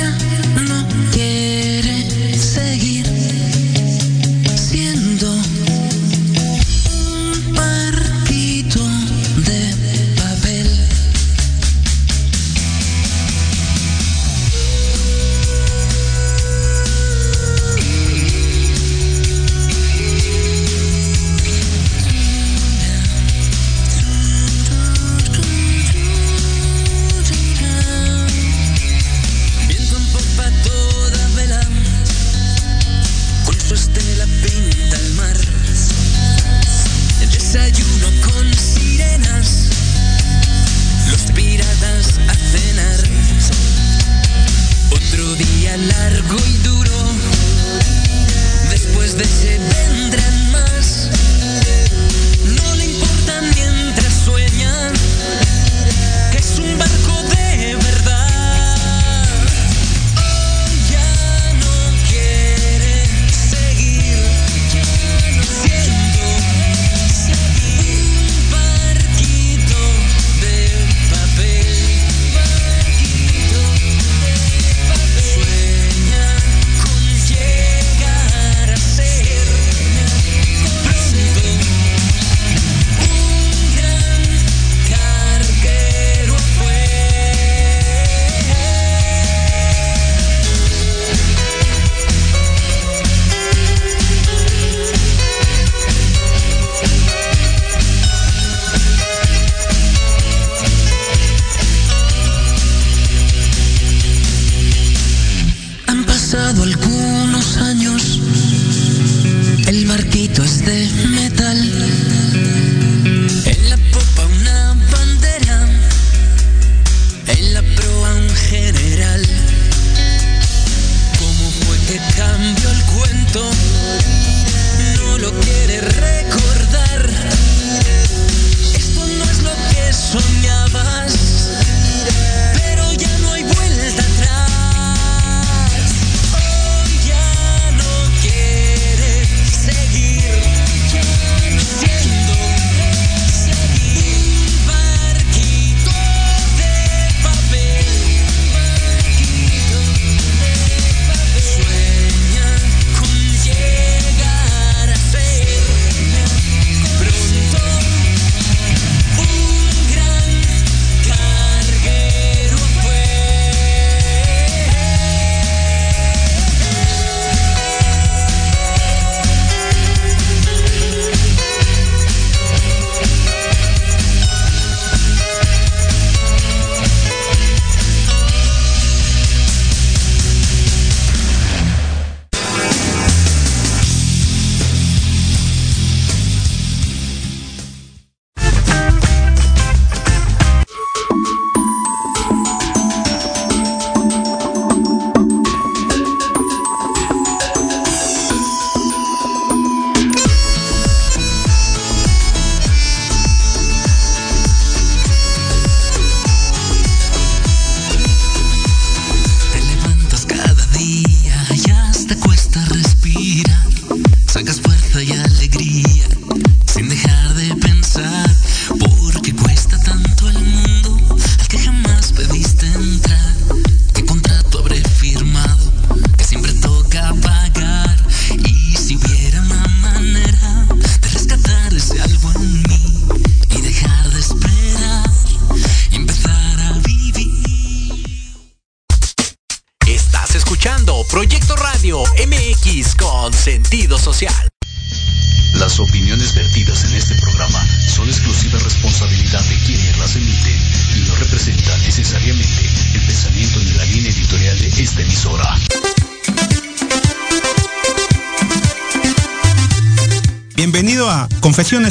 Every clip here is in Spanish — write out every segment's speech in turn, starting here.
España. barquitos de metal.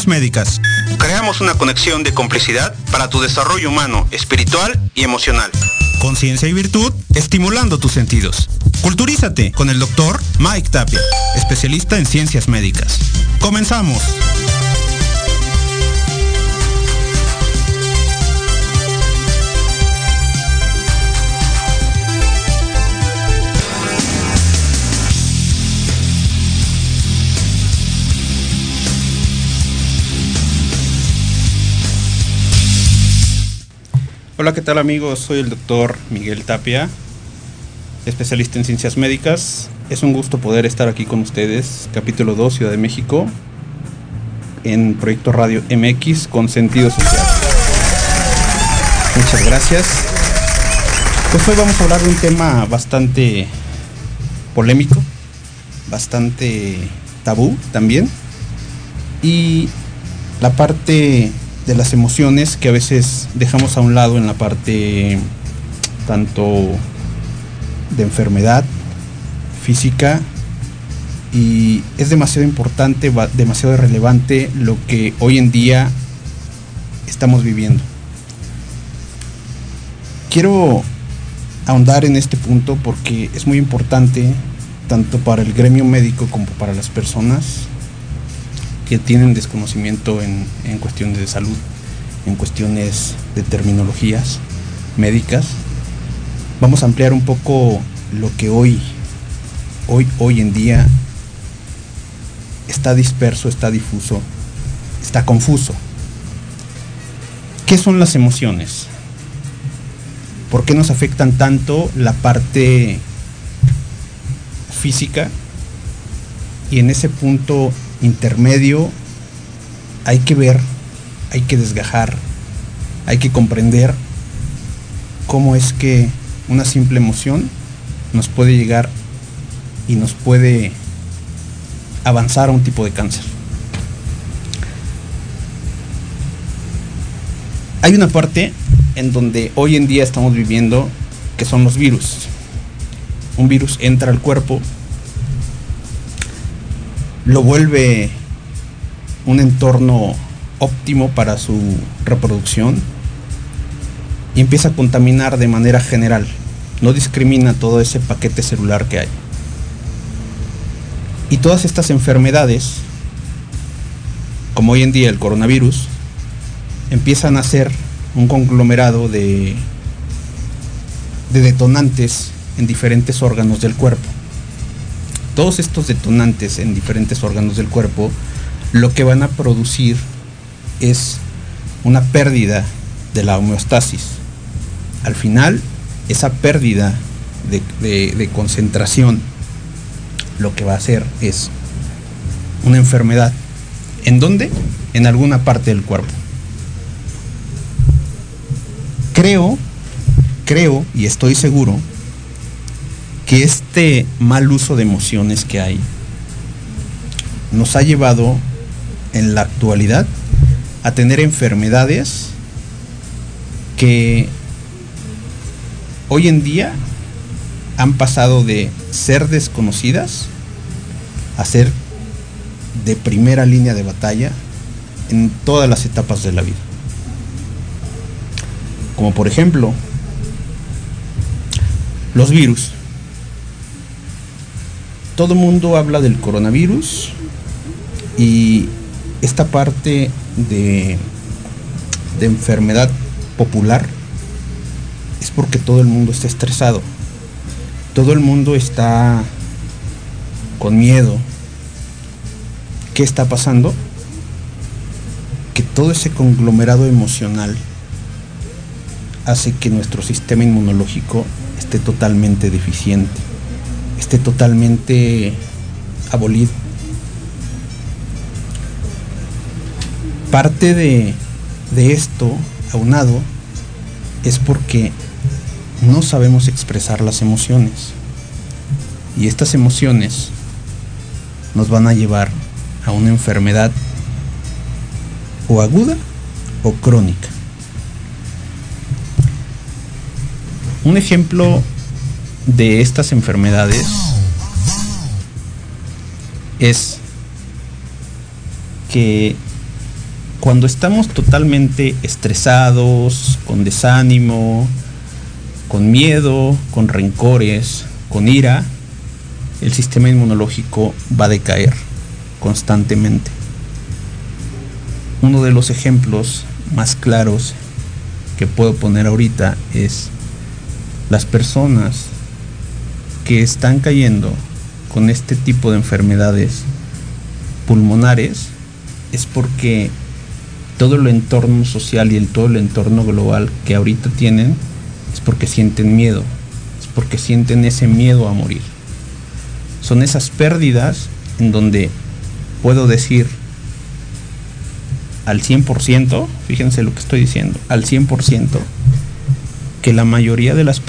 Médicas. Creamos una conexión de complicidad para tu desarrollo humano, espiritual y emocional. Conciencia y virtud, estimulando tus sentidos. Culturízate con el doctor Mike Tapia, especialista en ciencias médicas. Comenzamos. Hola, ¿qué tal amigos? Soy el doctor Miguel Tapia, especialista en ciencias médicas. Es un gusto poder estar aquí con ustedes, capítulo 2, Ciudad de México, en Proyecto Radio MX con sentido social. Muchas gracias. Pues hoy vamos a hablar de un tema bastante polémico, bastante tabú también. Y la parte de las emociones que a veces dejamos a un lado en la parte tanto de enfermedad física y es demasiado importante, demasiado relevante lo que hoy en día estamos viviendo. Quiero ahondar en este punto porque es muy importante tanto para el gremio médico como para las personas que tienen desconocimiento en, en cuestiones de salud, en cuestiones de terminologías médicas. Vamos a ampliar un poco lo que hoy, hoy, hoy en día está disperso, está difuso, está confuso. ¿Qué son las emociones? ¿Por qué nos afectan tanto la parte física? Y en ese punto intermedio hay que ver, hay que desgajar, hay que comprender cómo es que una simple emoción nos puede llegar y nos puede avanzar a un tipo de cáncer. Hay una parte en donde hoy en día estamos viviendo que son los virus. Un virus entra al cuerpo, lo vuelve un entorno óptimo para su reproducción y empieza a contaminar de manera general. No discrimina todo ese paquete celular que hay. Y todas estas enfermedades, como hoy en día el coronavirus, empiezan a ser un conglomerado de, de detonantes en diferentes órganos del cuerpo todos estos detonantes en diferentes órganos del cuerpo lo que van a producir es una pérdida de la homeostasis. Al final, esa pérdida de, concentración lo que va a hacer es una enfermedad. ¿En dónde? En alguna parte del cuerpo. Creo, creo y estoy seguro que este mal uso de emociones que hay nos ha llevado en la actualidad a tener enfermedades que hoy en día han pasado de ser desconocidas a ser de primera línea de batalla en todas las etapas de la vida. Como por ejemplo, los virus todo el mundo habla del coronavirus y esta parte de, de enfermedad popular es porque todo el mundo está estresado. Todo el mundo está con miedo. ¿Qué está pasando? Que todo ese conglomerado emocional hace que nuestro sistema inmunológico esté totalmente deficiente esté totalmente abolido. Parte de, de esto, aunado, es porque no sabemos expresar las emociones. Y estas emociones nos van a llevar a una enfermedad o aguda o crónica. Un ejemplo de estas enfermedades es que cuando estamos totalmente estresados, con desánimo, con miedo, con rencores, con ira, el sistema inmunológico va a decaer constantemente. Uno de los ejemplos más claros que puedo poner ahorita es las personas que están cayendo con este tipo de enfermedades pulmonares es porque todo el entorno social y el, todo el entorno global que ahorita tienen es porque sienten miedo, es porque sienten ese miedo a morir. Son esas pérdidas en donde puedo decir al 100%, fíjense lo que estoy diciendo, al 100%, que la mayoría de, los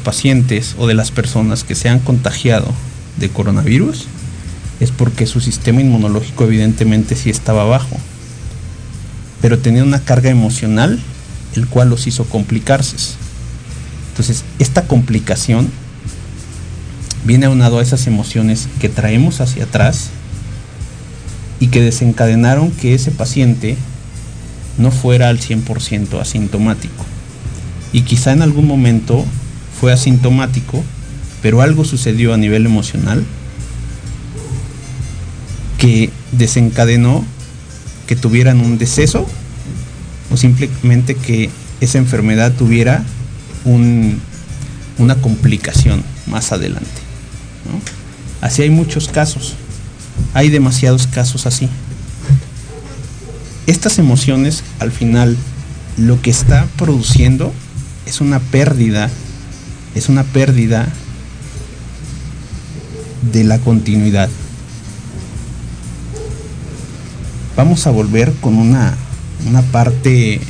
pacientes o de las personas que se han contagiado de coronavirus es porque su sistema inmunológico evidentemente sí estaba bajo, pero tenía una carga emocional el cual los hizo complicarse. Entonces, esta complicación viene aunado a esas emociones que traemos hacia atrás y que desencadenaron que ese paciente no fuera al 100% asintomático. Y quizá en algún momento fue asintomático, pero algo sucedió a nivel emocional que desencadenó que tuvieran un deceso o simplemente que esa enfermedad tuviera una complicación más adelante. Así hay muchos casos, hay demasiados casos así. Estas emociones al final lo que está produciendo es una pérdida, es una pérdida de la continuidad. Vamos a volver con una, una parte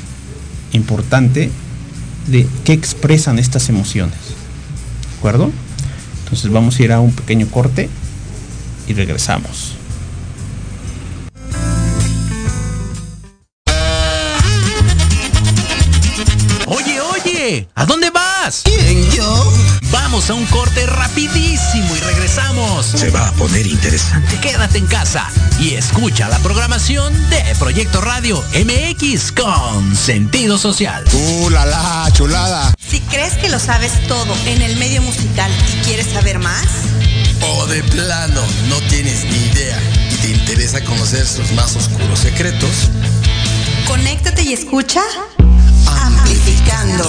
importante de qué expresan estas emociones. ¿De acuerdo? Entonces vamos a ir a un pequeño corte y regresamos. Vamos a un corte rapidísimo y regresamos. Se va a poner interesante. Quédate en casa y escucha la programación de Proyecto Radio MX con sentido social. ¡Uh, la, la chulada! Si crees que lo sabes todo en el medio musical y quieres saber más, o de plano no tienes ni idea y te interesa conocer sus más oscuros secretos, conéctate y escucha Amplificando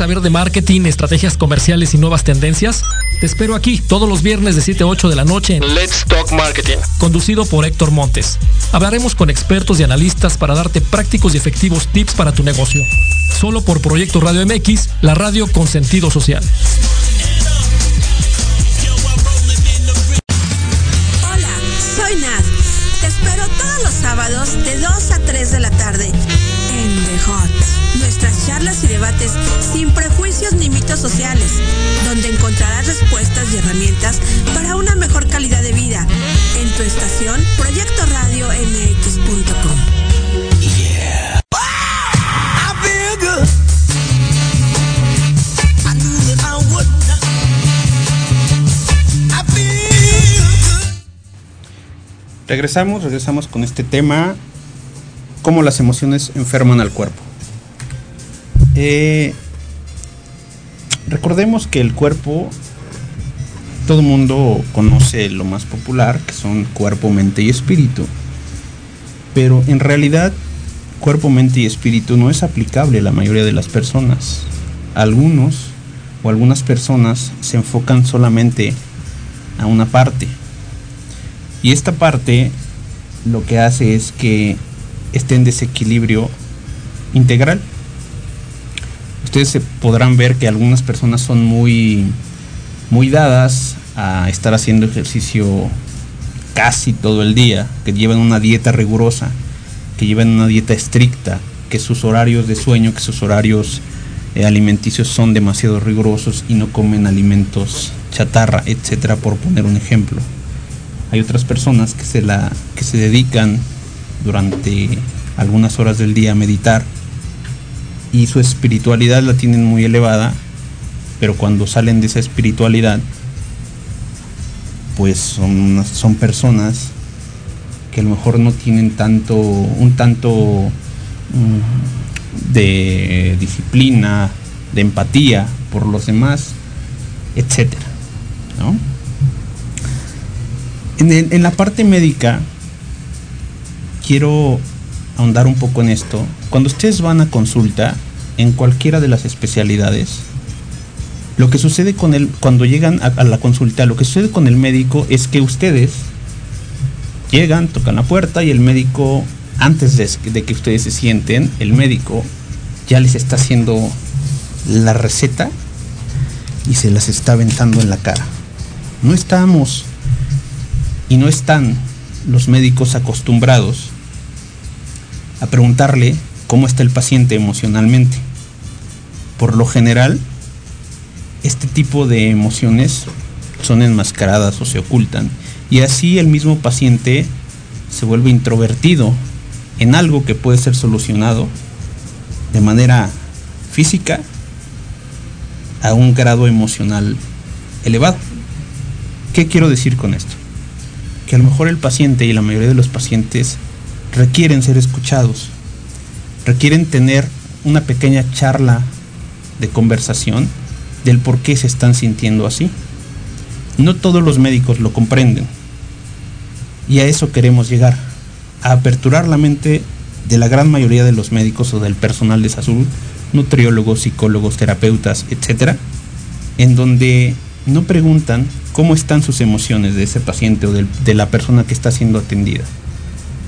Saber de marketing, estrategias comerciales y nuevas tendencias? Te espero aquí todos los viernes de 7 a 8 de la noche en Let's Talk Marketing, conducido por Héctor Montes. Hablaremos con expertos y analistas para darte prácticos y efectivos tips para tu negocio. Solo por Proyecto Radio MX, la radio con sentido social. Hola, soy Nad. Te espero todos los sábados de 2 a 3 de la tarde en The Hot. Y debates sin prejuicios ni mitos sociales, donde encontrarás respuestas y herramientas para una mejor calidad de vida. En tu estación Proyecto Radio MX.com. Regresamos, regresamos con este tema, cómo las emociones enferman al cuerpo. Eh, recordemos que el cuerpo, todo mundo conoce lo más popular, que son cuerpo, mente y espíritu. Pero en realidad, cuerpo, mente y espíritu no es aplicable a la mayoría de las personas. Algunos o algunas personas se enfocan solamente a una parte. Y esta parte lo que hace es que esté en desequilibrio integral ustedes podrán ver que algunas personas son muy, muy dadas a estar haciendo ejercicio casi todo el día, que llevan una dieta rigurosa, que llevan una dieta estricta, que sus horarios de sueño, que sus horarios eh, alimenticios son demasiado rigurosos y no comen alimentos chatarra, etcétera, por poner un ejemplo. Hay otras personas que se, la, que se dedican durante algunas horas del día a meditar y su espiritualidad la tienen muy elevada, pero cuando salen de esa espiritualidad, pues son, son personas que a lo mejor no tienen tanto, un tanto mm, de disciplina, de empatía por los demás, etcétera. En, en la parte médica, quiero ahondar un poco en esto. Cuando ustedes van a consulta, en cualquiera de las especialidades, lo que sucede con el, cuando llegan a, la consulta, lo que sucede con el médico es que ustedes llegan, tocan la puerta y el médico, antes de, que ustedes se sienten, el médico ya les está haciendo la receta y se las está aventando en la cara. No estamos y no están los médicos acostumbrados a preguntarle cómo está el paciente emocionalmente. Por lo general, este tipo de emociones son enmascaradas o se ocultan. Y así el mismo paciente se vuelve introvertido en algo que puede ser solucionado de manera física a un grado emocional elevado. ¿Qué quiero decir con esto? Que a lo mejor el paciente y la mayoría de los pacientes requieren ser escuchados, requieren tener una pequeña charla de conversación del por qué se están sintiendo así. No todos los médicos lo comprenden. Y a eso queremos llegar, a aperturar la mente de la gran mayoría de los médicos o del personal de salud, nutriólogos, psicólogos, terapeutas, etcétera, en donde no preguntan cómo están sus emociones de ese paciente o de, la persona que está siendo atendida.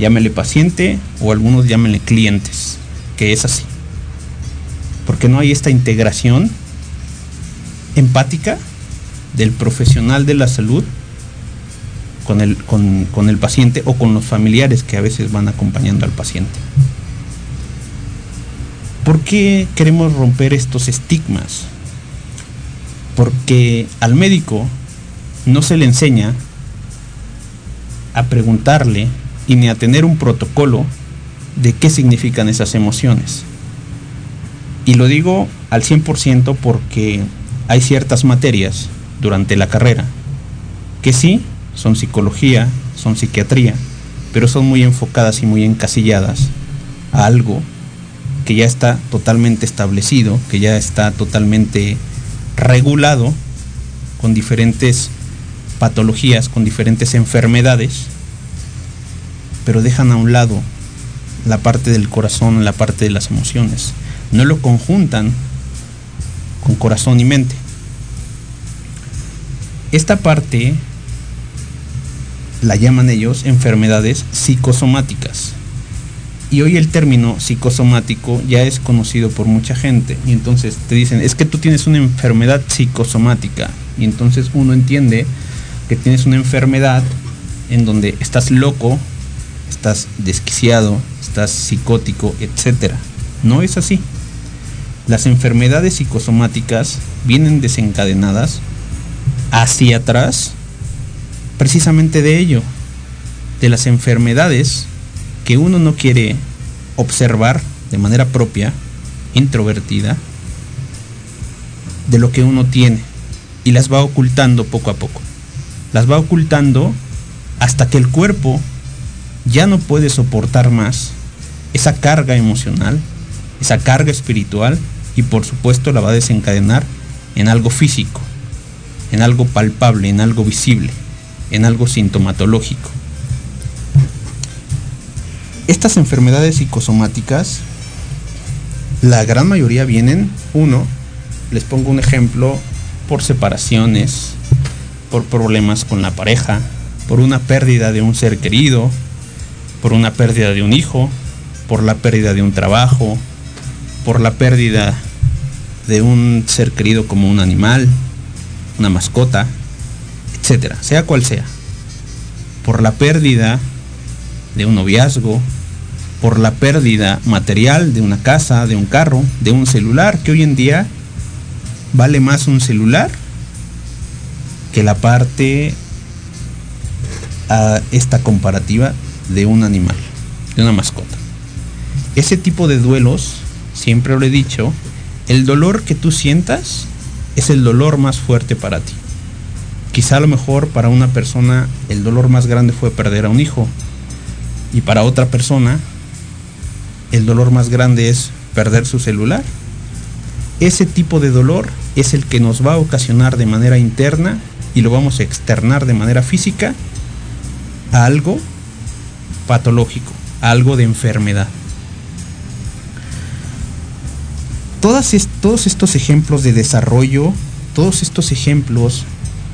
Llámele paciente o algunos llámenle clientes, que es así. Porque no hay esta integración empática del profesional de la salud con el, con, el paciente o con los familiares que a veces van acompañando al paciente. ¿Por qué queremos romper estos estigmas? Porque al médico no se le enseña a preguntarle y ni a tener un protocolo de qué significan esas emociones. Y lo digo al 100% porque hay ciertas materias durante la carrera que sí son psicología, son psiquiatría, pero son muy enfocadas y muy encasilladas a algo que ya está totalmente establecido, que ya está totalmente regulado con diferentes patologías, con diferentes enfermedades, pero dejan a un lado la parte del corazón, la parte de las emociones. No lo conjuntan con corazón y mente. Esta parte la llaman ellos enfermedades psicosomáticas. Y hoy el término psicosomático ya es conocido por mucha gente. Y entonces te dicen, es que tú tienes una enfermedad psicosomática. Y entonces uno entiende que tienes una enfermedad en donde estás loco, estás desquiciado, estás psicótico, etc. No es así. Las enfermedades psicosomáticas vienen desencadenadas hacia atrás precisamente de ello, de las enfermedades que uno no quiere observar de manera propia, introvertida, de lo que uno tiene y las va ocultando poco a poco. Las va ocultando hasta que el cuerpo ya no puede soportar más esa carga emocional, esa carga espiritual y por supuesto la va a desencadenar en algo físico en algo palpable, en algo visible, en algo sintomatológico. Estas enfermedades psicosomáticas, la gran mayoría vienen, uno, les pongo un ejemplo, por separaciones, por problemas con la pareja, por una pérdida de un ser querido, por una pérdida de un hijo, por la pérdida de un trabajo, por la pérdida de un ser querido como un animal, una mascota, etcétera, sea cual sea, por la pérdida de un noviazgo, por la pérdida material de una casa, de un carro, de un celular, que hoy en día vale más un celular que la parte a esta comparativa de un animal, de una mascota. Ese tipo de duelos, siempre lo he dicho, el dolor que tú sientas es el dolor más fuerte para ti. Quizá a lo mejor para una persona el dolor más grande fue perder a un hijo y para otra persona el dolor más grande es perder su celular. Ese tipo de dolor es el que nos va a ocasionar de manera interna y lo vamos a externar de manera física a algo patológico, algo de enfermedad. todos estos ejemplos de desarrollo, todos estos ejemplos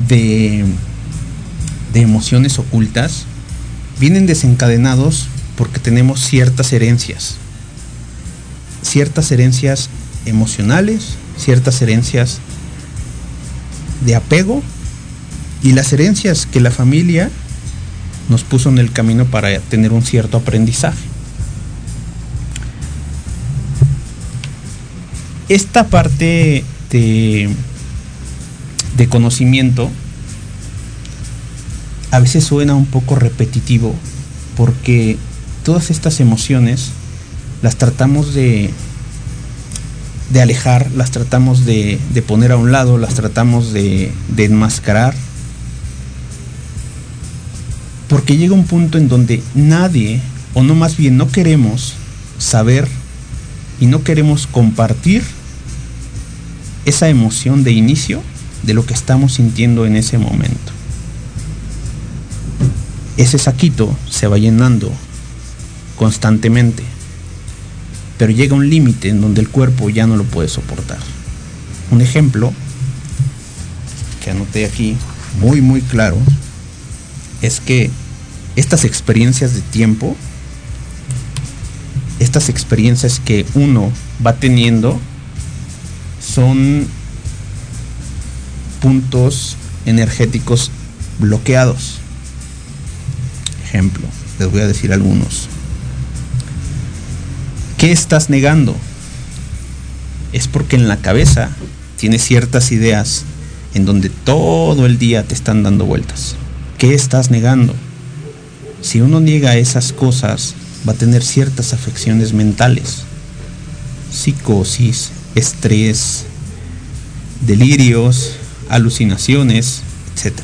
de, de emociones ocultas, vienen desencadenados porque tenemos ciertas herencias. Ciertas herencias emocionales, ciertas herencias de apego y las herencias que la familia nos puso en el camino para tener un cierto aprendizaje. esta parte de, conocimiento a veces suena un poco repetitivo porque todas estas emociones las tratamos de, de alejar, las tratamos de, poner a un lado, las tratamos de enmascarar. Porque llega un punto en donde nadie, o no más bien no queremos saber y no queremos compartir esa emoción de inicio de lo que estamos sintiendo en ese momento. Ese saquito se va llenando constantemente, pero llega un límite en donde el cuerpo ya no lo puede soportar. Un ejemplo que anoté aquí muy muy claro es que estas experiencias de tiempo, estas experiencias que uno va teniendo son puntos energéticos bloqueados. Ejemplo, les voy a decir algunos. ¿Qué estás negando? Es porque en la cabeza tienes ciertas ideas en donde todo el día te están dando vueltas. ¿Qué estás negando? Si uno niega esas cosas, va a tener ciertas afecciones mentales, psicosis, estrés, delirios, alucinaciones, etc.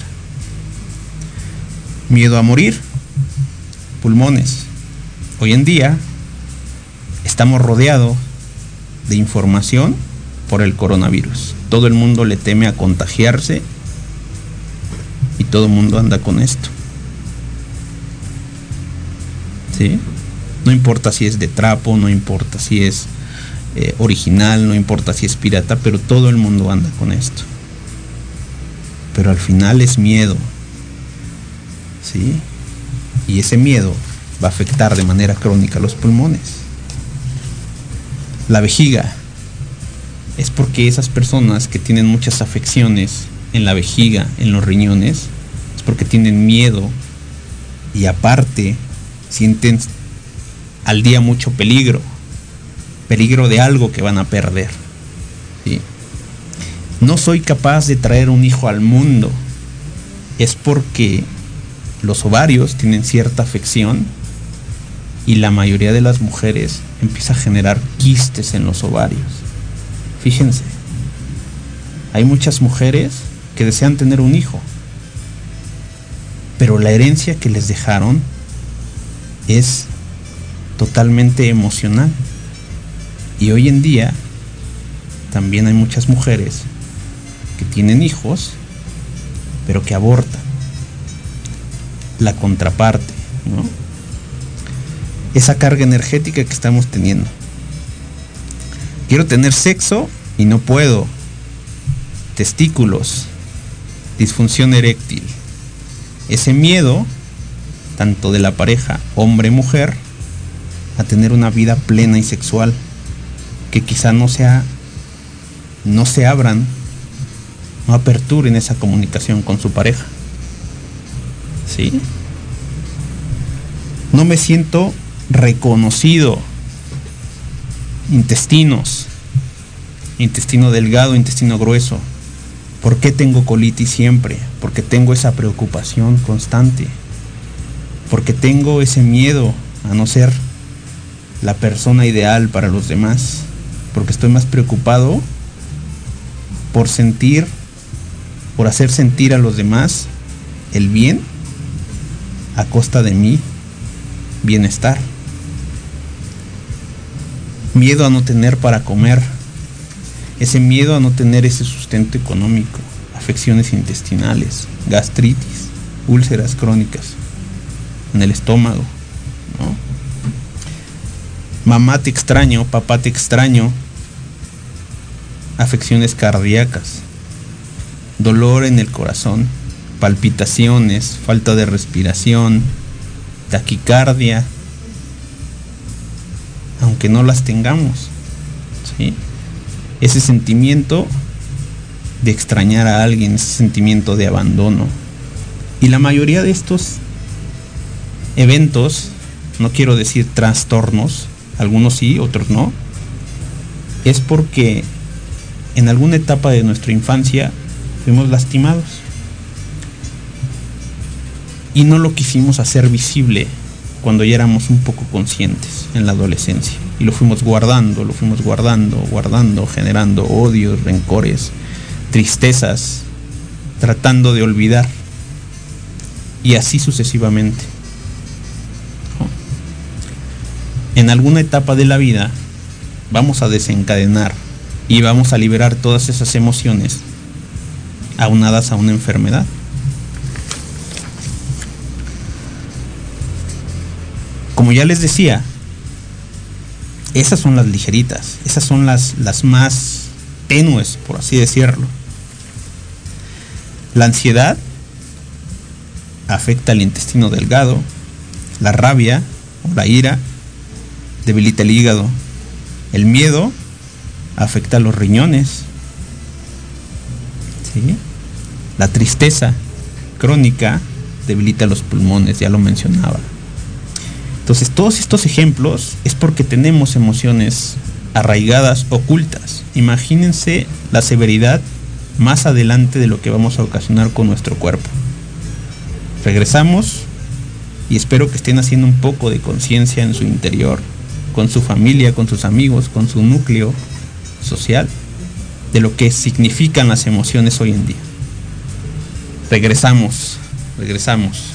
Miedo a morir, pulmones. Hoy en día estamos rodeados de información por el coronavirus. Todo el mundo le teme a contagiarse todo el mundo anda con esto. ¿Sí? No importa si es de trapo, no importa si es eh, original, no importa si es pirata, pero todo el mundo anda con esto. Pero al final es miedo. ¿Sí? Y ese miedo va a afectar de manera crónica los pulmones. La vejiga es porque esas personas que tienen muchas afecciones en la vejiga, en los riñones, es porque tienen miedo y aparte sienten al día mucho peligro peligro de algo que van a perder. No soy capaz de traer un hijo al mundo. Es porque los ovarios tienen cierta afección y la mayoría de las mujeres empieza a generar quistes en los ovarios. Fíjense, hay muchas mujeres que desean tener un hijo, pero la herencia que les dejaron es totalmente emocional. Y hoy en día también hay muchas mujeres que tienen hijos, pero que abortan. La contraparte, ¿no? Esa carga energética que estamos teniendo. Quiero tener sexo y no puedo. Testículos, disfunción eréctil. Ese miedo, tanto de la pareja hombre-mujer, a tener una vida plena y sexual que quizá no sea no se abran, no aperturen esa comunicación con su pareja. ¿Sí? No me siento reconocido intestinos, intestino delgado, intestino grueso. ¿Por qué tengo colitis siempre? Porque tengo esa preocupación constante. Porque tengo ese miedo a no ser la persona ideal para los demás. Porque estoy más preocupado por sentir, por hacer sentir a los demás el bien a costa de mi bienestar. Miedo a no tener para comer. Ese miedo a no tener ese sustento económico. Afecciones intestinales, gastritis, úlceras crónicas en el estómago. Mamá te extraño, papá te extraño. Afecciones cardíacas. Dolor en el corazón. Palpitaciones, falta de respiración, taquicardia, aunque no las tengamos. Ese sentimiento de extrañar a alguien, ese sentimiento de abandono. Y la mayoría de estos eventos, no quiero decir trastornos, algunos sí, otros no, es porque en alguna etapa de nuestra infancia fuimos lastimados y no lo quisimos hacer visible cuando ya éramos un poco conscientes en la adolescencia. Y lo fuimos guardando, lo fuimos guardando, guardando, generando odios, rencores, tristezas, tratando de olvidar. Y así sucesivamente. En alguna etapa de la vida vamos a desencadenar y vamos a liberar todas esas emociones aunadas a una enfermedad. Como ya les decía, esas son las ligeritas, esas son las, las más tenues, por así decirlo. La ansiedad afecta al intestino delgado, la rabia o la ira debilita el hígado, el miedo afecta a los riñones, la tristeza crónica debilita los pulmones, ya lo mencionaba. Entonces todos estos ejemplos es porque tenemos emociones arraigadas, ocultas. Imagínense la severidad más adelante de lo que vamos a ocasionar con nuestro cuerpo. Regresamos y espero que estén haciendo un poco de conciencia en su interior, con su familia, con sus amigos, con su núcleo social, de lo que significan las emociones hoy en día. Regresamos, regresamos.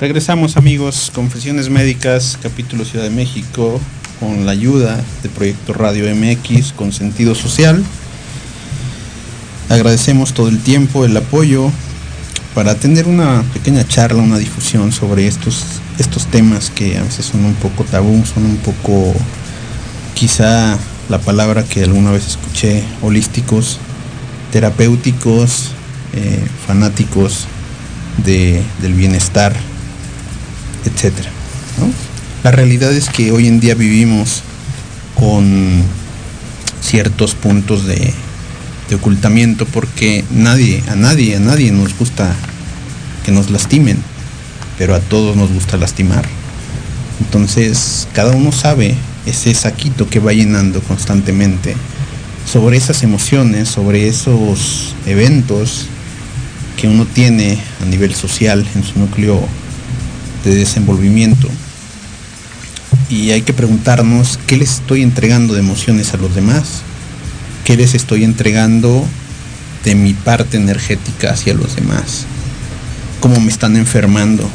Regresamos amigos, Confesiones Médicas, capítulo Ciudad de México, con la ayuda de Proyecto Radio MX con sentido social. Agradecemos todo el tiempo, el apoyo para tener una pequeña charla, una difusión sobre estos, estos temas que a veces son un poco tabú, son un poco quizá la palabra que alguna vez escuché, holísticos, terapéuticos, eh, fanáticos del bienestar etcétera. La realidad es que hoy en día vivimos con ciertos puntos de, de ocultamiento porque nadie, a nadie, a nadie nos gusta que nos lastimen, pero a todos nos gusta lastimar. Entonces, cada uno sabe ese saquito que va llenando constantemente sobre esas emociones, sobre esos eventos que uno tiene a nivel social en su núcleo de desenvolvimiento. Y hay que preguntarnos qué les estoy entregando de emociones a los demás, qué les estoy entregando de mi parte energética hacia los demás, cómo me están enfermando,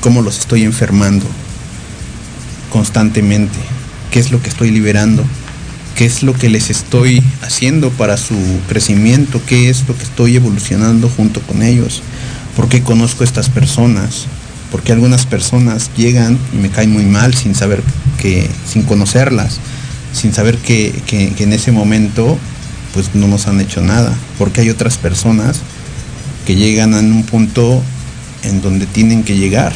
cómo los estoy enfermando constantemente, qué es lo que estoy liberando, qué es lo que les estoy haciendo para su crecimiento, qué es lo que estoy evolucionando junto con ellos, por qué conozco a estas personas, porque algunas personas llegan y me caen muy mal sin saber que, sin conocerlas, sin saber que, en ese momento pues no nos han hecho nada, porque hay otras personas que llegan a un punto en donde tienen que llegar,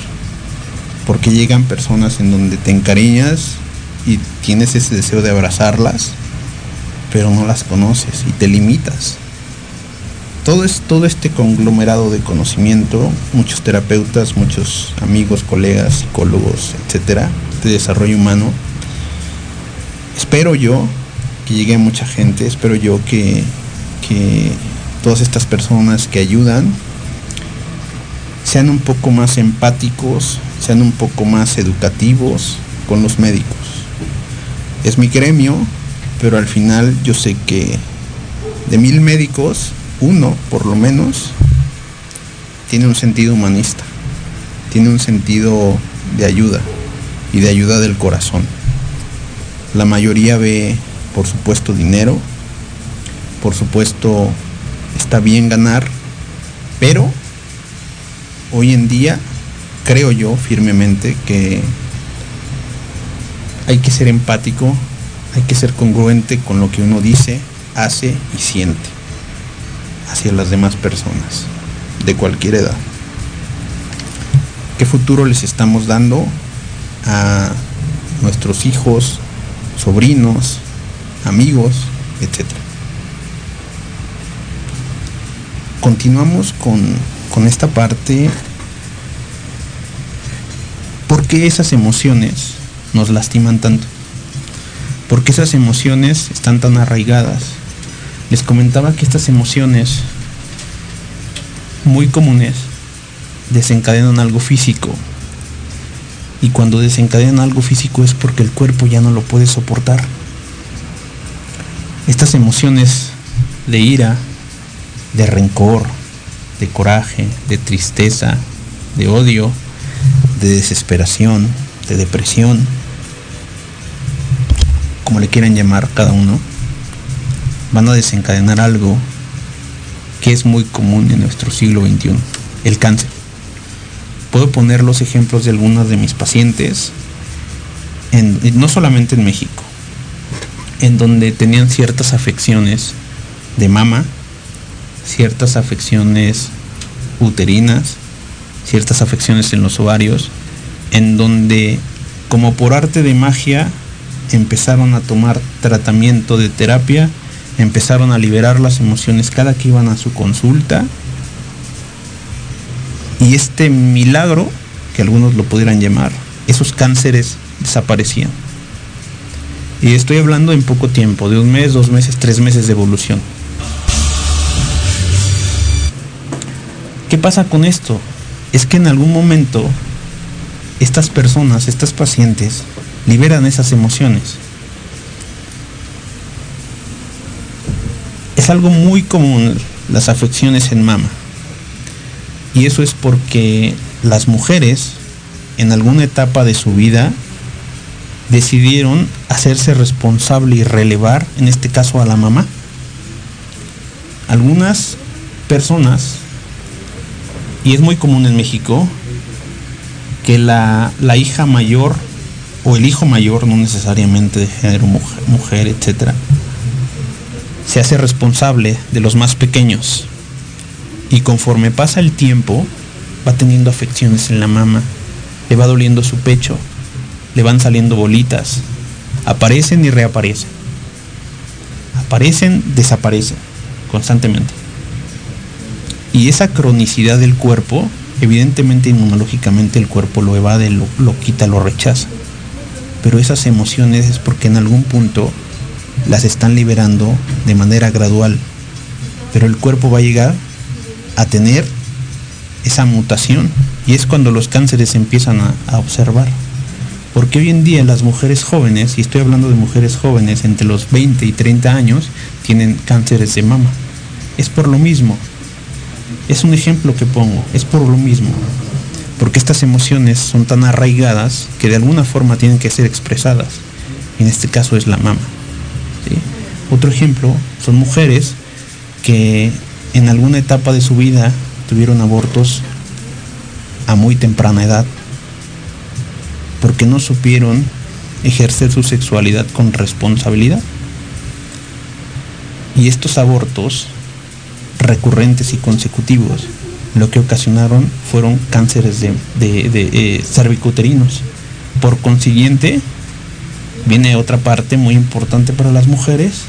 porque llegan personas en donde te encariñas y tienes ese deseo de abrazarlas, pero no las conoces y te limitas todo, es, todo este conglomerado de conocimiento, muchos terapeutas, muchos amigos, colegas, psicólogos, etcétera, de desarrollo humano. Espero yo que llegue a mucha gente, espero yo que, que todas estas personas que ayudan sean un poco más empáticos, sean un poco más educativos con los médicos. Es mi gremio, pero al final yo sé que de mil médicos, uno por lo menos tiene un sentido humanista, tiene un sentido de ayuda y de ayuda del corazón. La mayoría ve, por supuesto, dinero, por supuesto, está bien ganar, pero hoy en día creo yo firmemente que hay que ser empático, hay que ser congruente con lo que uno dice, hace y siente hacia las demás personas de cualquier edad. ¿Qué futuro les estamos dando a nuestros hijos, sobrinos, amigos, etcétera? Continuamos con, con esta parte. ¿Por qué esas emociones nos lastiman tanto? ¿Por qué esas emociones están tan arraigadas? Les comentaba que estas emociones muy comunes desencadenan algo físico. Y cuando desencadenan algo físico es porque el cuerpo ya no lo puede soportar. Estas emociones de ira, de rencor, de coraje, de tristeza, de odio, de desesperación, de depresión, como le quieran llamar cada uno, van a desencadenar algo que es muy común en nuestro siglo XXI, el cáncer. Puedo poner los ejemplos de algunas de mis pacientes, no solamente en México, en donde tenían ciertas afecciones de mama, ciertas afecciones uterinas, ciertas afecciones en los ovarios, en donde como por arte de magia empezaron a tomar tratamiento de terapia empezaron a liberar las emociones cada que iban a su consulta Y este milagro, que algunos lo pudieran llamar, esos cánceres desaparecían. Y estoy hablando en poco tiempo, de un mes, dos meses, tres meses de evolución. ¿Qué pasa con esto? Es que en algún momento estas personas, estas pacientes, liberan esas emociones. Es algo muy común las afecciones en mama. Y eso es porque las mujeres en alguna etapa de su vida decidieron hacerse responsable y relevar, en este caso a la mamá. Algunas personas, y es muy común en México, que la, hija mayor o el hijo mayor, no necesariamente de género mujer, mujer etc., se hace responsable de los más pequeños. Y conforme pasa el tiempo, va teniendo afecciones en la mama, le va doliendo su pecho, le van saliendo bolitas, aparecen y reaparecen. Aparecen, desaparecen constantemente. Y esa cronicidad del cuerpo Evidentemente inmunológicamente el cuerpo lo evade, lo, lo quita, lo rechaza. Pero esas emociones es porque en algún punto las están liberando de manera gradual. Pero el cuerpo va a llegar a tener esa mutación y es cuando los cánceres empiezan a, a, observar. Porque hoy en día las mujeres jóvenes, y estoy hablando de mujeres jóvenes entre los 20 y 30 años, tienen cánceres de mama. Es por lo mismo, es un ejemplo que pongo, es por lo mismo, porque estas emociones son tan arraigadas que de alguna forma tienen que ser expresadas. En este caso es la mama. Otro ejemplo son mujeres que en alguna etapa de su vida tuvieron abortos a muy temprana edad porque no supieron ejercer su sexualidad con responsabilidad. Y estos abortos recurrentes y consecutivos, lo que ocasionaron fueron cánceres de, eh, cervicuterinos. Por consiguiente, viene otra parte muy importante para las mujeres,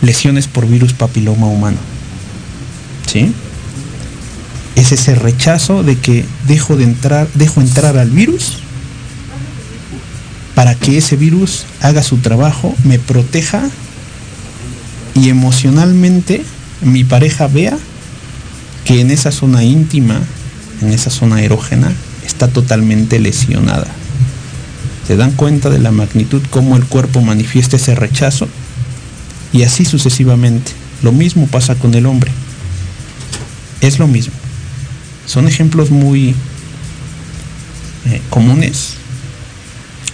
lesiones por virus papiloma humano. ¿Sí? Es ese rechazo de que dejo de entrar, dejo entrar al virus para que ese virus haga su trabajo, me proteja y emocionalmente mi pareja vea que en esa zona íntima, en esa zona erógena, está totalmente lesionada. ¿Se dan cuenta de la magnitud cómo el cuerpo manifiesta ese rechazo? Y así sucesivamente. Lo mismo pasa con el hombre. Es lo mismo. Son ejemplos muy eh, comunes,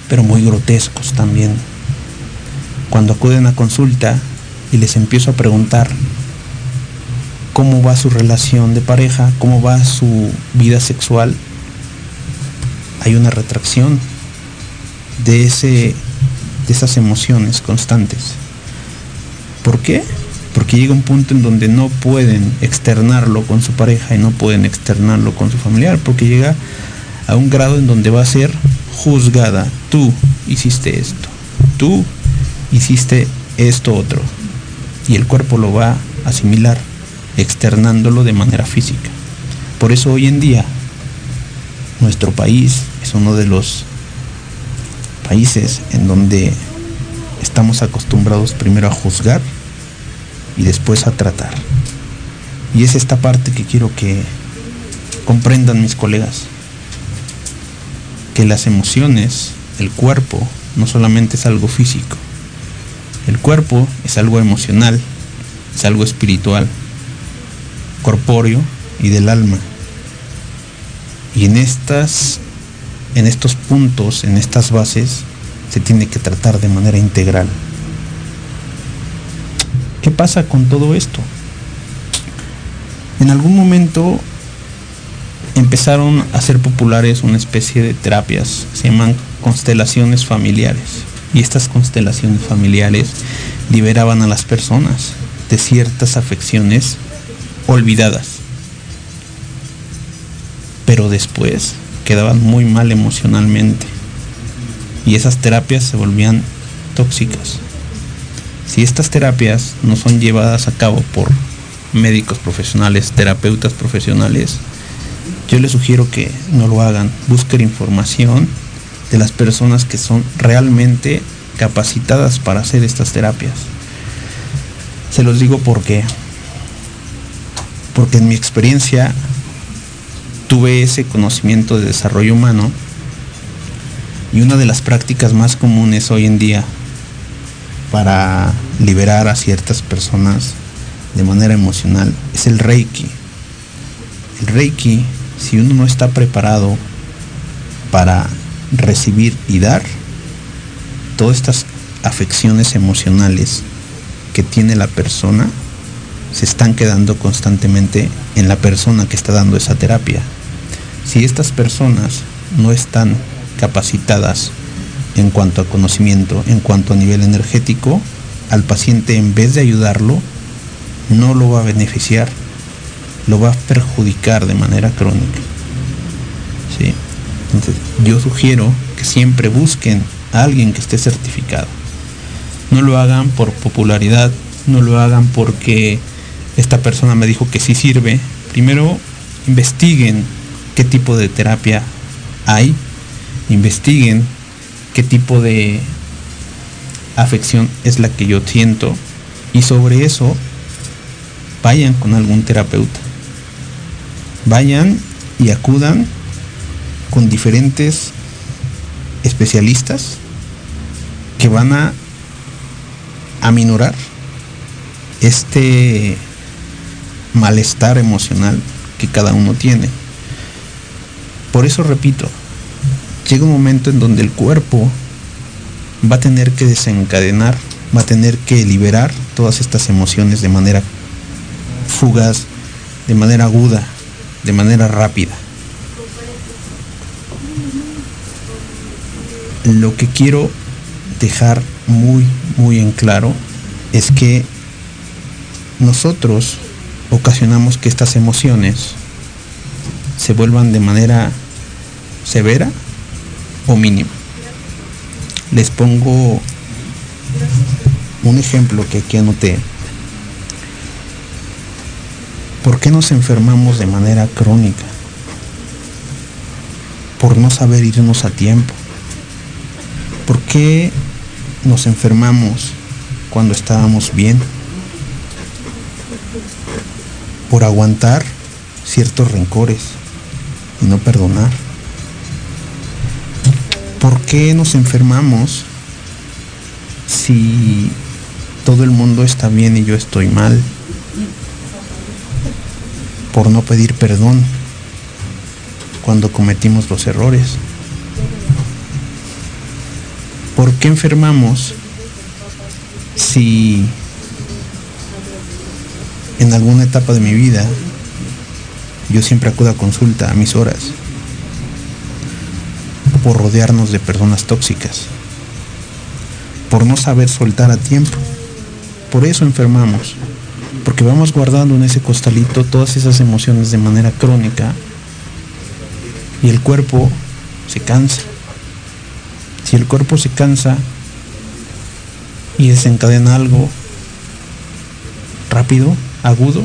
pero muy grotescos también. Cuando acuden a consulta y les empiezo a preguntar cómo va su relación de pareja, cómo va su vida sexual, hay una retracción de, ese, de esas emociones constantes. ¿Por qué? Porque llega un punto en donde no pueden externarlo con su pareja y no pueden externarlo con su familiar, porque llega a un grado en donde va a ser juzgada. Tú hiciste esto, tú hiciste esto otro. Y el cuerpo lo va a asimilar externándolo de manera física. Por eso hoy en día nuestro país es uno de los países en donde estamos acostumbrados primero a juzgar y después a tratar. Y es esta parte que quiero que comprendan mis colegas, que las emociones, el cuerpo, no solamente es algo físico, el cuerpo es algo emocional, es algo espiritual, corpóreo y del alma. Y en estas en estos puntos, en estas bases se tiene que tratar de manera integral. ¿Qué pasa con todo esto? En algún momento empezaron a ser populares una especie de terapias, se llaman constelaciones familiares. Y estas constelaciones familiares liberaban a las personas de ciertas afecciones olvidadas. Pero después quedaban muy mal emocionalmente. Y esas terapias se volvían tóxicas. Si estas terapias no son llevadas a cabo por médicos profesionales, terapeutas profesionales, yo les sugiero que no lo hagan. Busquen información de las personas que son realmente capacitadas para hacer estas terapias. Se los digo porque porque en mi experiencia tuve ese conocimiento de desarrollo humano y una de las prácticas más comunes hoy en día para liberar a ciertas personas de manera emocional es el Reiki. El Reiki, si uno no está preparado para recibir y dar, todas estas afecciones emocionales que tiene la persona se están quedando constantemente en la persona que está dando esa terapia. Si estas personas no están capacitadas en cuanto a conocimiento, en cuanto a nivel energético, al paciente en vez de ayudarlo, no lo va a beneficiar, lo va a perjudicar de manera crónica. ¿Sí? Entonces, yo sugiero que siempre busquen a alguien que esté certificado. No lo hagan por popularidad, no lo hagan porque esta persona me dijo que sí sirve. Primero, investiguen qué tipo de terapia hay, investiguen qué tipo de afección es la que yo siento y sobre eso vayan con algún terapeuta. Vayan y acudan con diferentes especialistas que van a aminorar este malestar emocional que cada uno tiene. Por eso repito, llega un momento en donde el cuerpo va a tener que desencadenar, va a tener que liberar todas estas emociones de manera fugaz, de manera aguda, de manera rápida. Lo que quiero dejar muy, muy en claro es que nosotros ocasionamos que estas emociones se vuelvan de manera severa o mínima. Les pongo un ejemplo que aquí anoté. ¿Por qué nos enfermamos de manera crónica? Por no saber irnos a tiempo. ¿Por qué nos enfermamos cuando estábamos bien? por aguantar ciertos rencores y no perdonar. ¿Por qué nos enfermamos si todo el mundo está bien y yo estoy mal? Por no pedir perdón cuando cometimos los errores. ¿Por qué enfermamos si en alguna etapa de mi vida, yo siempre acudo a consulta a mis horas por rodearnos de personas tóxicas, por no saber soltar a tiempo. Por eso enfermamos, porque vamos guardando en ese costalito todas esas emociones de manera crónica y el cuerpo se cansa. Si el cuerpo se cansa y desencadena algo rápido, agudo,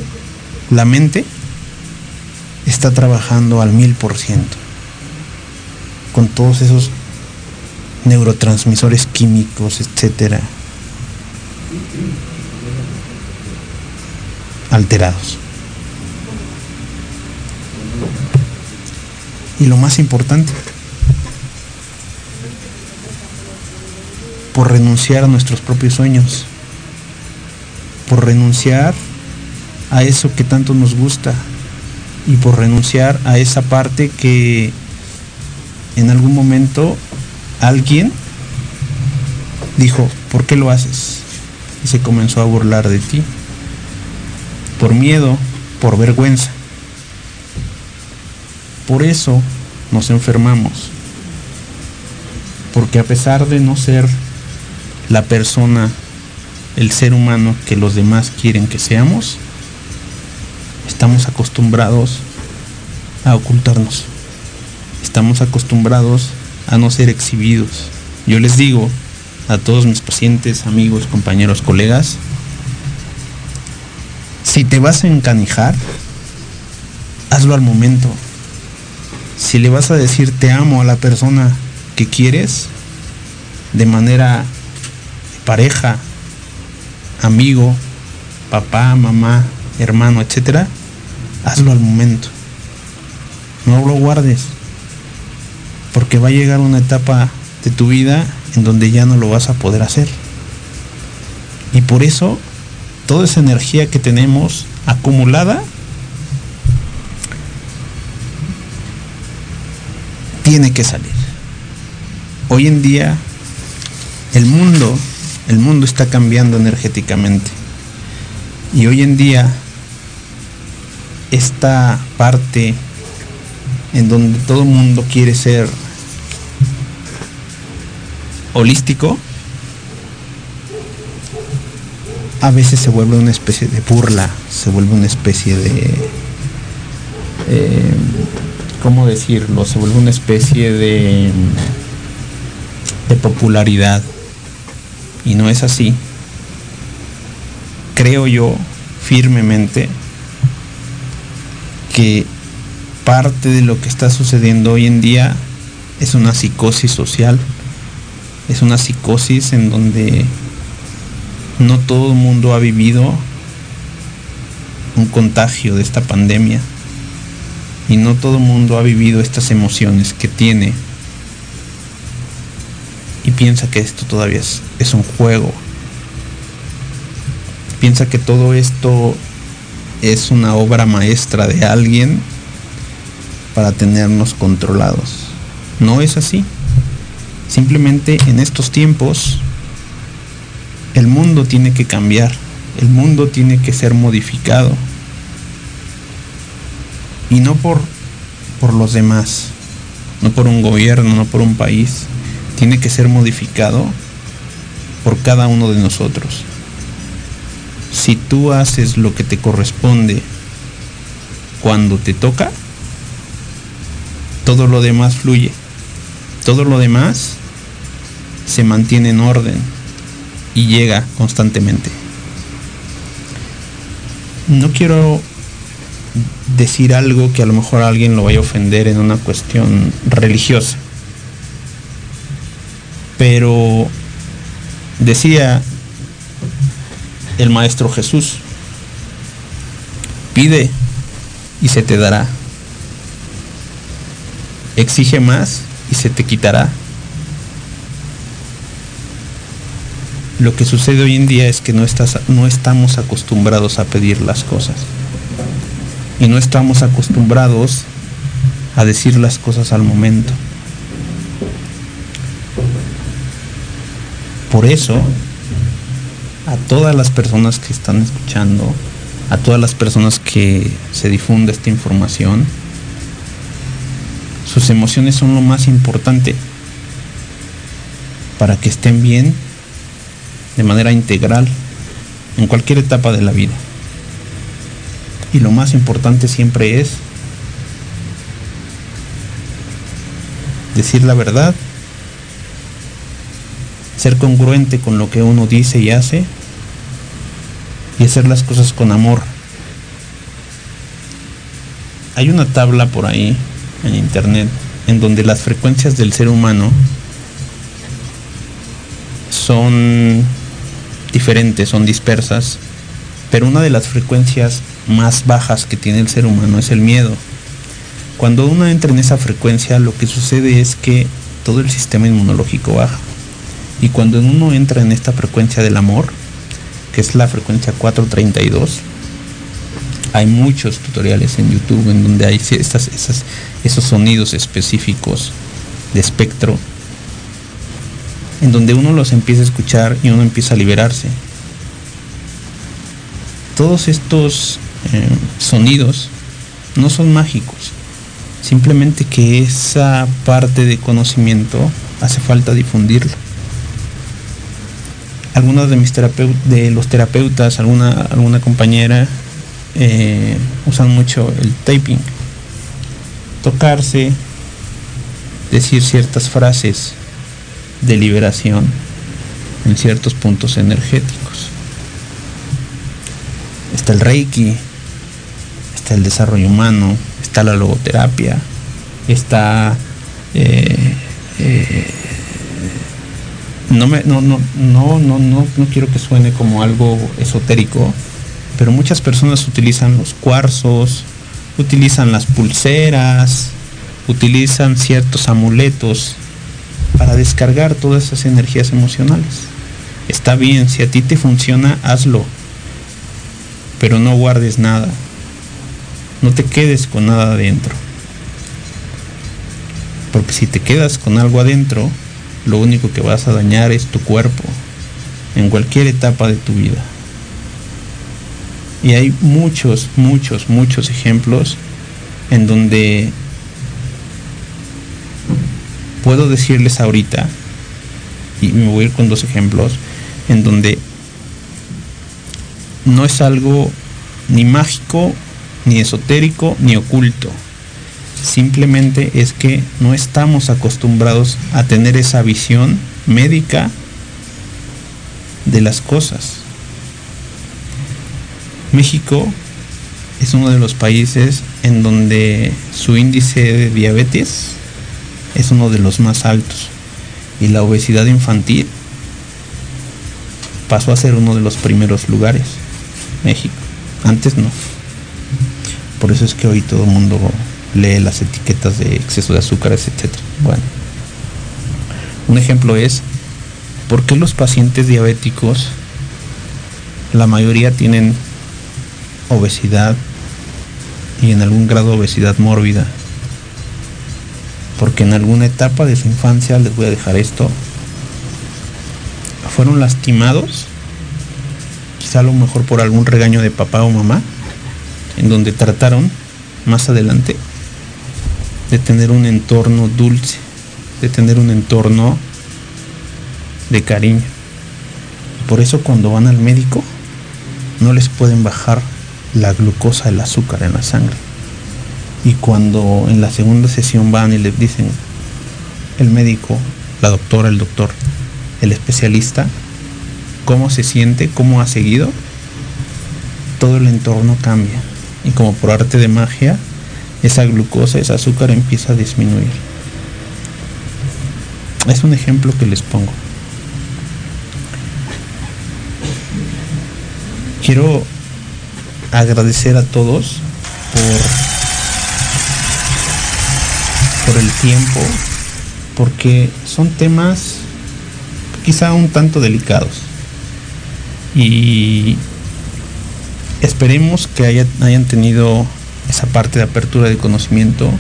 la mente está trabajando al mil por ciento con todos esos neurotransmisores químicos, etcétera, alterados. Y lo más importante, por renunciar a nuestros propios sueños, por renunciar a eso que tanto nos gusta y por renunciar a esa parte que en algún momento alguien dijo, ¿por qué lo haces? Y se comenzó a burlar de ti. Por miedo, por vergüenza. Por eso nos enfermamos. Porque a pesar de no ser la persona, el ser humano que los demás quieren que seamos, estamos acostumbrados a ocultarnos. Estamos acostumbrados a no ser exhibidos. Yo les digo a todos mis pacientes, amigos, compañeros, colegas, si te vas a encanijar, hazlo al momento. Si le vas a decir te amo a la persona que quieres, de manera pareja, amigo, papá, mamá, hermano, etcétera, hazlo al momento. No lo guardes. Porque va a llegar una etapa de tu vida en donde ya no lo vas a poder hacer. Y por eso, toda esa energía que tenemos acumulada, tiene que salir. Hoy en día, el mundo, el mundo está cambiando energéticamente. Y hoy en día, esta parte en donde todo el mundo quiere ser holístico, a veces se vuelve una especie de burla, se vuelve una especie de, eh, ¿cómo decirlo? Se vuelve una especie de, de popularidad. Y no es así. Creo yo firmemente que parte de lo que está sucediendo hoy en día es una psicosis social, es una psicosis en donde no todo el mundo ha vivido un contagio de esta pandemia y no todo el mundo ha vivido estas emociones que tiene y piensa que esto todavía es, es un juego. Piensa que todo esto es una obra maestra de alguien para tenernos controlados. No es así. Simplemente en estos tiempos el mundo tiene que cambiar, el mundo tiene que ser modificado. Y no por, por los demás, no por un gobierno, no por un país. Tiene que ser modificado por cada uno de nosotros. Si tú haces lo que te corresponde cuando te toca, todo lo demás fluye. Todo lo demás se mantiene en orden y llega constantemente. No quiero decir algo que a lo mejor alguien lo vaya a ofender en una cuestión religiosa. Pero decía el Maestro Jesús, pide y se te dará. Exige más y se te quitará. Lo que sucede hoy en día es que no, estás, no estamos acostumbrados a pedir las cosas. Y no estamos acostumbrados a decir las cosas al momento. Por eso, todas las personas que están escuchando, a todas las personas que se difunde esta información, sus emociones son lo más importante para que estén bien de manera integral en cualquier etapa de la vida. Y lo más importante siempre es decir la verdad, ser congruente con lo que uno dice y hace y hacer las cosas con amor. Hay una tabla por ahí en internet en donde las frecuencias del ser humano son diferentes, son dispersas, pero una de las frecuencias más bajas que tiene el ser humano es el miedo. Cuando uno entra en esa frecuencia, lo que sucede es que todo el sistema inmunológico baja. Y cuando uno entra en esta frecuencia del amor, que es la frecuencia 432, hay muchos tutoriales en YouTube en donde hay estas, esos sonidos específicos de espectro en donde uno los empieza a escuchar y uno empieza a liberarse. Todos estos eh, sonidos no son mágicos, simplemente que esa parte de conocimiento hace falta difundirlo. Algunos de mis de los terapeutas, alguna, alguna compañera eh, usan mucho el taping, tocarse, decir ciertas frases de liberación en ciertos puntos energéticos. Está el Reiki, está el desarrollo humano, está la logoterapia, está eh, eh, no, me, no, no, no, no, no, quiero que suene como algo esotérico, pero muchas personas utilizan los cuarzos, utilizan las pulseras, utilizan ciertos amuletos para descargar todas esas energías emocionales. Está bien, si a ti te funciona, hazlo, pero no guardes nada. No te quedes con nada adentro. Porque si te quedas con algo adentro, lo único que vas a dañar es tu cuerpo en cualquier etapa de tu vida. Y hay muchos, muchos, muchos ejemplos en donde puedo decirles ahorita, y me voy a ir con dos ejemplos, en donde no es algo ni mágico, ni esotérico, ni oculto. Simplemente es que no estamos acostumbrados a tener esa visión médica de las cosas. México es uno de los países en donde su índice de diabetes es uno de los más altos y la obesidad infantil pasó a ser uno de los primeros lugares. México. Antes no. Por eso es que hoy todo el mundo lee las etiquetas de exceso de azúcares, etc. Bueno. Un ejemplo es, ¿por qué los pacientes diabéticos, la mayoría tienen obesidad y en algún grado obesidad mórbida? Porque en alguna etapa de su infancia, les voy a dejar esto, fueron lastimados, quizá a lo mejor por algún regaño de papá o mamá, en donde trataron más adelante de tener un entorno dulce, de tener un entorno de cariño. Por eso cuando van al médico no les pueden bajar la glucosa, el azúcar en la sangre. Y cuando en la segunda sesión van y les dicen el médico, la doctora, el doctor, el especialista, cómo se siente, cómo ha seguido, todo el entorno cambia. Y como por arte de magia, esa glucosa, ese azúcar empieza a disminuir. Es un ejemplo que les pongo. Quiero agradecer a todos por, por el tiempo, porque son temas quizá un tanto delicados. Y esperemos que hayan tenido esa parte de apertura de conocimiento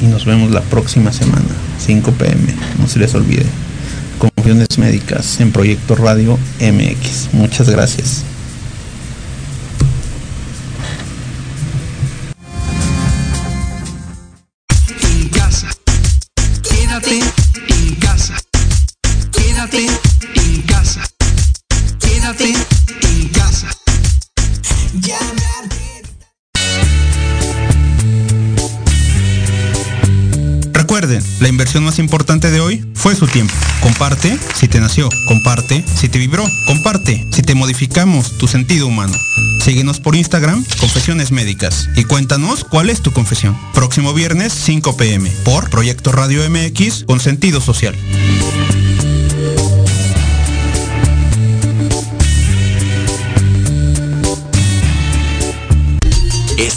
y nos vemos la próxima semana, 5 pm, no se les olvide. Confiones médicas en Proyecto Radio MX. Muchas gracias. La inversión más importante de hoy fue su tiempo. Comparte si te nació, comparte si te vibró, comparte si te modificamos tu sentido humano. Síguenos por Instagram, Confesiones Médicas, y cuéntanos cuál es tu confesión. Próximo viernes, 5 pm, por Proyecto Radio MX con sentido social.